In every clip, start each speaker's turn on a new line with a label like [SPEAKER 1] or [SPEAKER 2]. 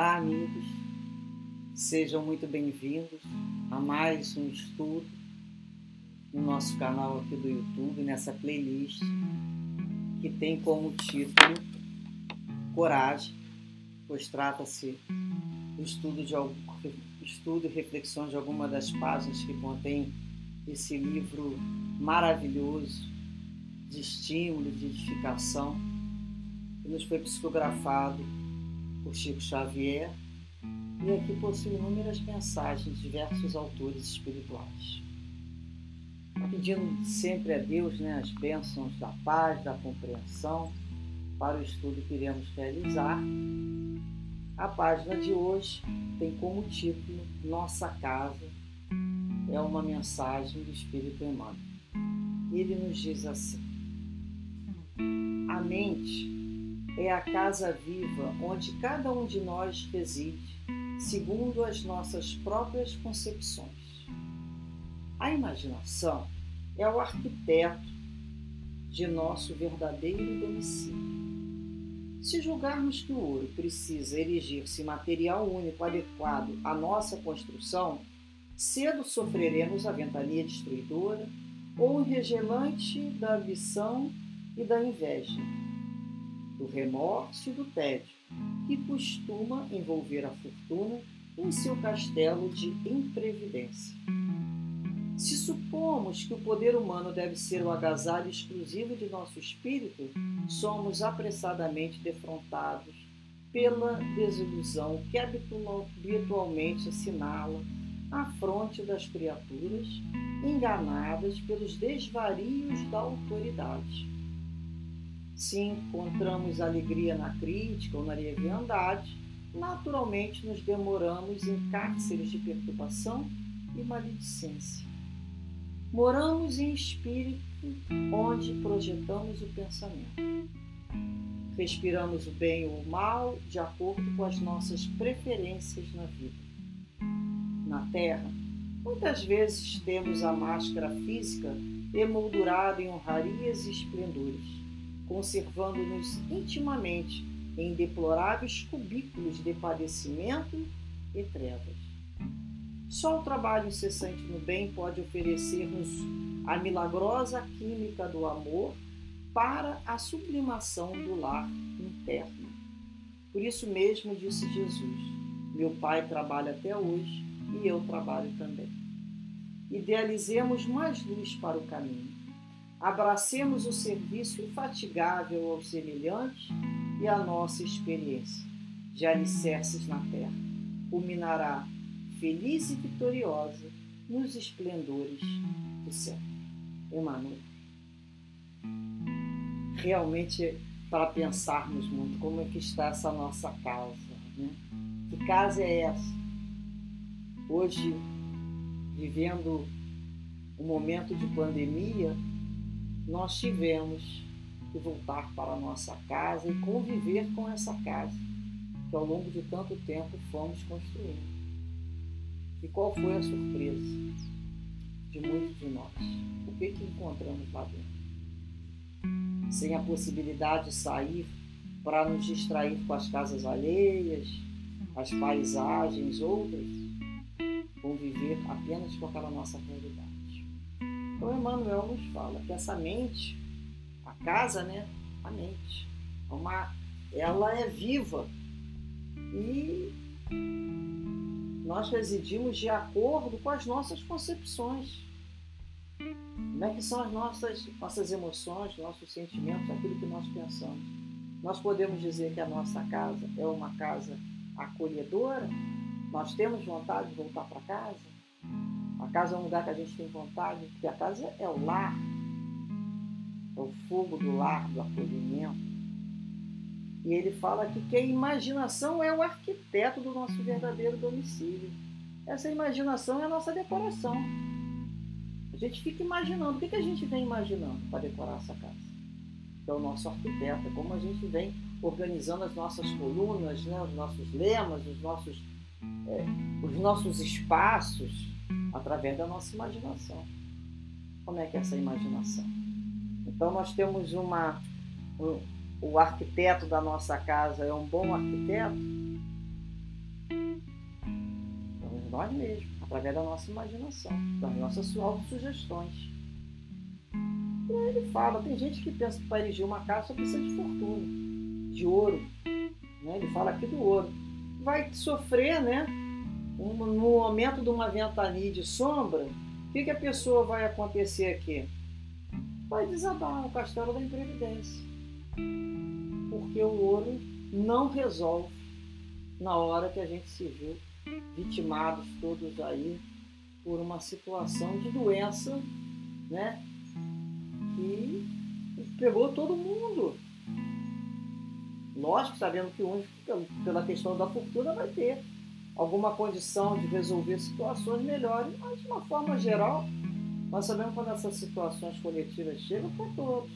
[SPEAKER 1] Olá, amigos. Sejam muito bem-vindos a mais um estudo no nosso canal aqui do YouTube, nessa playlist que tem como título Coragem, pois trata-se do estudo de algum, estudo e reflexão de alguma das páginas que contém esse livro maravilhoso de estímulo, de edificação, que nos foi psicografado por Chico Xavier e aqui possui inúmeras mensagens de diversos autores espirituais. Pedindo sempre a Deus né, as bênçãos da paz, da compreensão para o estudo que iremos realizar. A página de hoje tem como título Nossa Casa é uma mensagem do Espírito Emmanuel. Ele nos diz assim: A mente é a casa viva onde cada um de nós reside, segundo as nossas próprias concepções. A imaginação é o arquiteto de nosso verdadeiro domicílio. Se julgarmos que o ouro precisa erigir-se material único adequado à nossa construção, cedo sofreremos a ventania destruidora ou o regelante da ambição e da inveja, do remorso e do tédio, que costuma envolver a fortuna em seu castelo de imprevidência. Se supomos que o poder humano deve ser o agasalho exclusivo de nosso espírito, somos apressadamente defrontados pela desilusão que habitualmente assinala a fronte das criaturas enganadas pelos desvarios da autoridade. Se encontramos alegria na crítica ou na leviandade, naturalmente nos demoramos em cárceres de perturbação e maledicência. Moramos em espírito onde projetamos o pensamento. Respiramos o bem ou o mal de acordo com as nossas preferências na vida. Na Terra, muitas vezes temos a máscara física emoldurada em honrarias e esplendores conservando-nos intimamente em deploráveis cubículos de padecimento e trevas. Só o trabalho incessante no bem pode oferecer-nos a milagrosa química do amor para a sublimação do lar interno. Por isso mesmo disse Jesus: Meu Pai trabalha até hoje e eu trabalho também. Idealizemos mais luz para o caminho Abracemos o serviço infatigável aos semelhantes e a nossa experiência de alicerces na terra culminará feliz e vitoriosa nos esplendores do céu. Emmanuel. Realmente, para pensarmos muito como é que está essa nossa casa. Né? Que casa é essa? Hoje, vivendo um momento de pandemia, nós tivemos que voltar para a nossa casa e conviver com essa casa que ao longo de tanto tempo fomos construindo. E qual foi a surpresa de muitos de nós? O que, que encontramos lá dentro? Sem a possibilidade de sair para nos distrair com as casas alheias, as paisagens, outras, conviver apenas com aquela nossa realidade. Então Emmanuel nos fala que essa mente, a casa, né? A mente, é uma, ela é viva e nós residimos de acordo com as nossas concepções. Como é que são as nossas, nossas emoções, nossos sentimentos, aquilo que nós pensamos? Nós podemos dizer que a nossa casa é uma casa acolhedora? Nós temos vontade de voltar para casa? A casa é um lugar que a gente tem vontade, porque a casa é o lar, é o fogo do lar, do acolhimento. E ele fala aqui que a imaginação é o arquiteto do nosso verdadeiro domicílio. Essa imaginação é a nossa decoração. A gente fica imaginando. O que, que a gente vem imaginando para decorar essa casa? Que é o nosso arquiteto, é como a gente vem organizando as nossas colunas, né, os nossos lemas, os nossos, é, os nossos espaços através da nossa imaginação. Como é que é essa imaginação? Então nós temos uma um, o arquiteto da nossa casa é um bom arquiteto. Nós mesmos, através da nossa imaginação, das nossas autossugestões. E aí ele fala, tem gente que pensa que para erigir uma casa precisa de fortuna, de ouro. Né? Ele fala aqui do ouro. Vai sofrer, né? No momento de uma ventania de sombra, o que, que a pessoa vai acontecer aqui? Vai desabar o castelo da imprevidência. Porque o ouro não resolve na hora que a gente se viu vitimados todos aí por uma situação de doença, né? Que pegou todo mundo. Lógico, sabendo que um, pela questão da fortuna, vai ter alguma condição de resolver situações melhores, mas de uma forma geral, nós sabemos quando essas situações coletivas chegam para todos.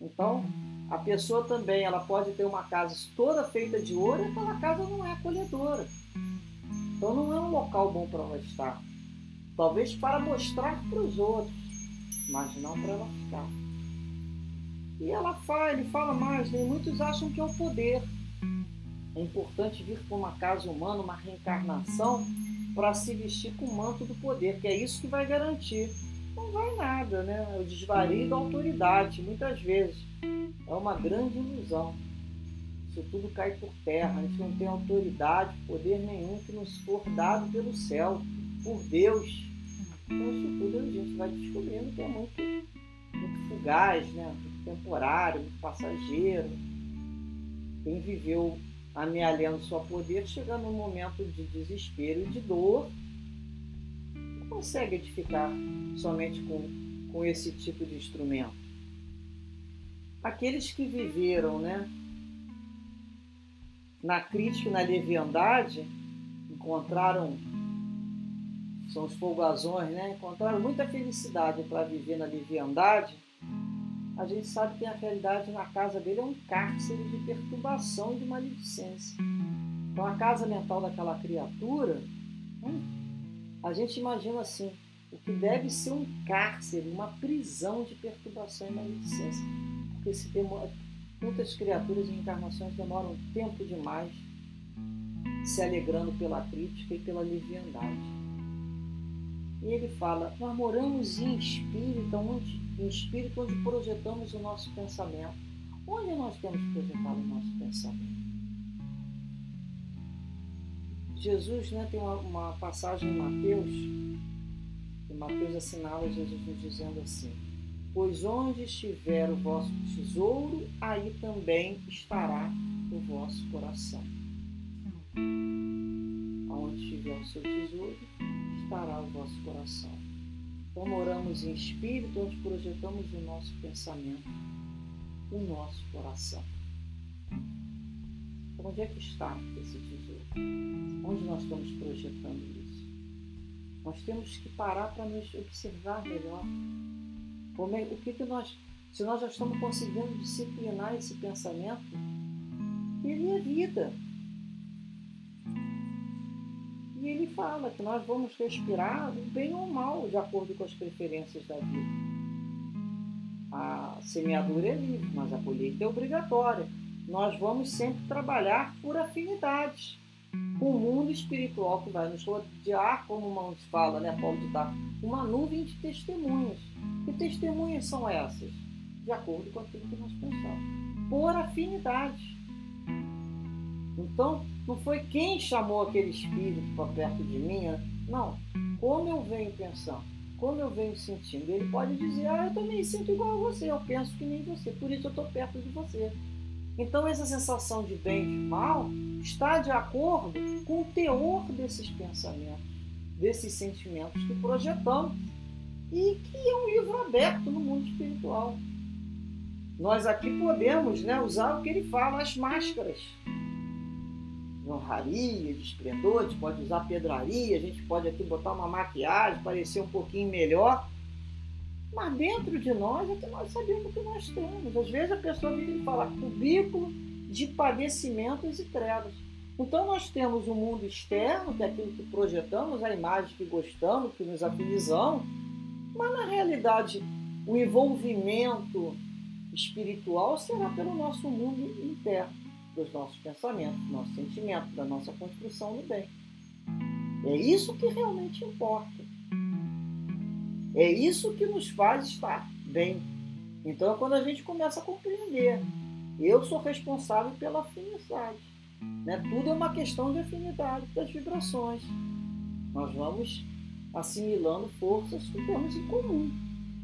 [SPEAKER 1] Então, a pessoa também ela pode ter uma casa toda feita de ouro e aquela casa não é acolhedora. Então não é um local bom para ela estar. Talvez para mostrar para os outros, mas não para ela ficar. E ela fala, ele fala mais, né? muitos acham que é o poder. É importante vir para uma casa humana, uma reencarnação, para se vestir com o manto do poder, que é isso que vai garantir. Não vai nada, né? O desvario da autoridade, muitas vezes. É uma grande ilusão. Isso tudo cai por terra. A gente não tem autoridade, poder nenhum que nos for dado pelo céu, por Deus. Então, isso tudo a gente vai descobrindo que é muito, muito fugaz, né? muito temporário, muito passageiro. Quem viveu amealhando seu poder, chega num momento de desespero e de dor, não consegue edificar somente com, com esse tipo de instrumento. Aqueles que viveram né, na crítica e na leviandade, encontraram, são os folgazões, né, encontraram muita felicidade para viver na leviandade, a gente sabe que a realidade na casa dele é um cárcere de perturbação e de maledicência. Então, a casa mental daquela criatura, hum, a gente imagina assim, o que deve ser um cárcere, uma prisão de perturbação e maledicência. Porque se demora, muitas criaturas em encarnações demoram tempo demais se alegrando pela crítica e pela leviandade. E ele fala: Nós moramos em espírito, onde, em espírito onde projetamos o nosso pensamento. Onde nós temos projetado o nosso pensamento? Jesus né, tem uma, uma passagem em Mateus, e Mateus assinala Jesus nos dizendo assim: Pois onde estiver o vosso tesouro, aí também estará o vosso coração. Aonde estiver o seu tesouro, estará o vosso coração. Então moramos em espírito, onde projetamos o nosso pensamento, o nosso coração. Então, onde é que está esse tesouro? Onde nós estamos projetando isso? Nós temos que parar para nos observar melhor. Como é, o que, que nós, se nós já estamos conseguindo disciplinar esse pensamento, ele é vida. Fala que nós vamos respirar bem ou mal, de acordo com as preferências da vida. A semeadura é livre, mas a colheita é obrigatória. Nós vamos sempre trabalhar por afinidades o mundo espiritual que vai nos rodear, como Mãos fala, né, Paulo de Tarso, uma nuvem de testemunhas. Que testemunhas são essas? De acordo com aquilo que nós pensamos. Por afinidade. Então, não foi quem chamou aquele espírito para perto de mim, né? não. Como eu venho pensando, como eu venho sentindo. Ele pode dizer, ah, eu também sinto igual a você, eu penso que nem você, por isso eu estou perto de você. Então, essa sensação de bem e de mal está de acordo com o teor desses pensamentos, desses sentimentos que projetamos e que é um livro aberto no mundo espiritual. Nós aqui podemos né, usar o que ele fala, as máscaras de honraria, de esplendor, a gente pode usar pedraria, a gente pode aqui botar uma maquiagem, parecer um pouquinho melhor. Mas dentro de nós é que nós sabemos o que nós temos. Às vezes a pessoa vem falar cubículo de padecimentos e trevas. Então nós temos o um mundo externo, que é aquilo que projetamos, a imagem que gostamos, que nos afinizamos, mas na realidade o envolvimento espiritual será pelo nosso mundo interno dos nossos pensamentos, do nosso sentimento, da nossa construção do bem. É isso que realmente importa. É isso que nos faz estar bem. Então é quando a gente começa a compreender. Eu sou responsável pela afinidade. Né? Tudo é uma questão de afinidade das vibrações. Nós vamos assimilando forças que temos em comum,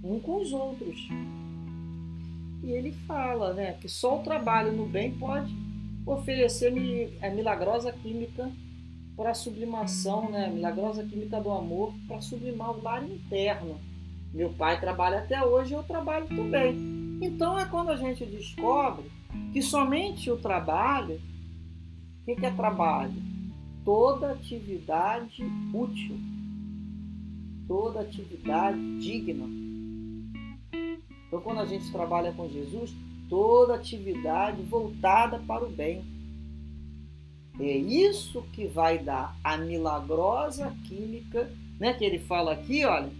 [SPEAKER 1] um com os outros. E ele fala né, que só o trabalho no bem pode oferecer a milagrosa química para a sublimação, né, milagrosa química do amor para sublimar o lar interno. Meu pai trabalha até hoje, eu trabalho também. Então é quando a gente descobre que somente o trabalho, o que, que é trabalho? Toda atividade útil, toda atividade digna. Então quando a gente trabalha com Jesus, toda atividade voltada para o bem. É isso que vai dar a milagrosa química, né, que ele fala aqui, olha,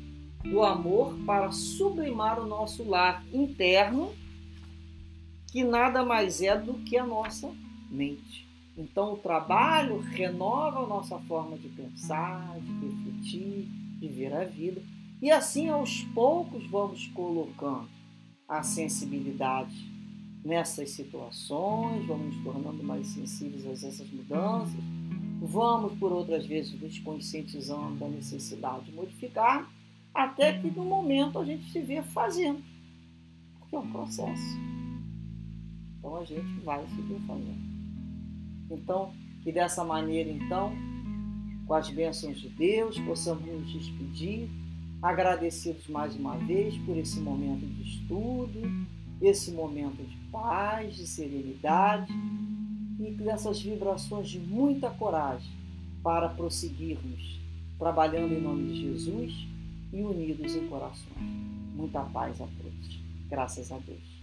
[SPEAKER 1] do amor para sublimar o nosso lar interno, que nada mais é do que a nossa mente. Então, o trabalho renova a nossa forma de pensar, de refletir, de ver a vida. E assim, aos poucos, vamos colocando a sensibilidade nessas situações, vamos nos tornando mais sensíveis a essas mudanças, vamos, por outras vezes, nos conscientizando da necessidade de modificar, até que no momento a gente se vê fazendo, porque é um processo. Então a gente vai se ver fazendo. Então, que dessa maneira, então, com as bênçãos de Deus, possamos nos despedir, agradecidos mais uma vez por esse momento de estudo, esse momento de paz, de serenidade e dessas vibrações de muita coragem para prosseguirmos trabalhando em nome de Jesus e unidos em corações. Muita paz a todos. Graças a Deus.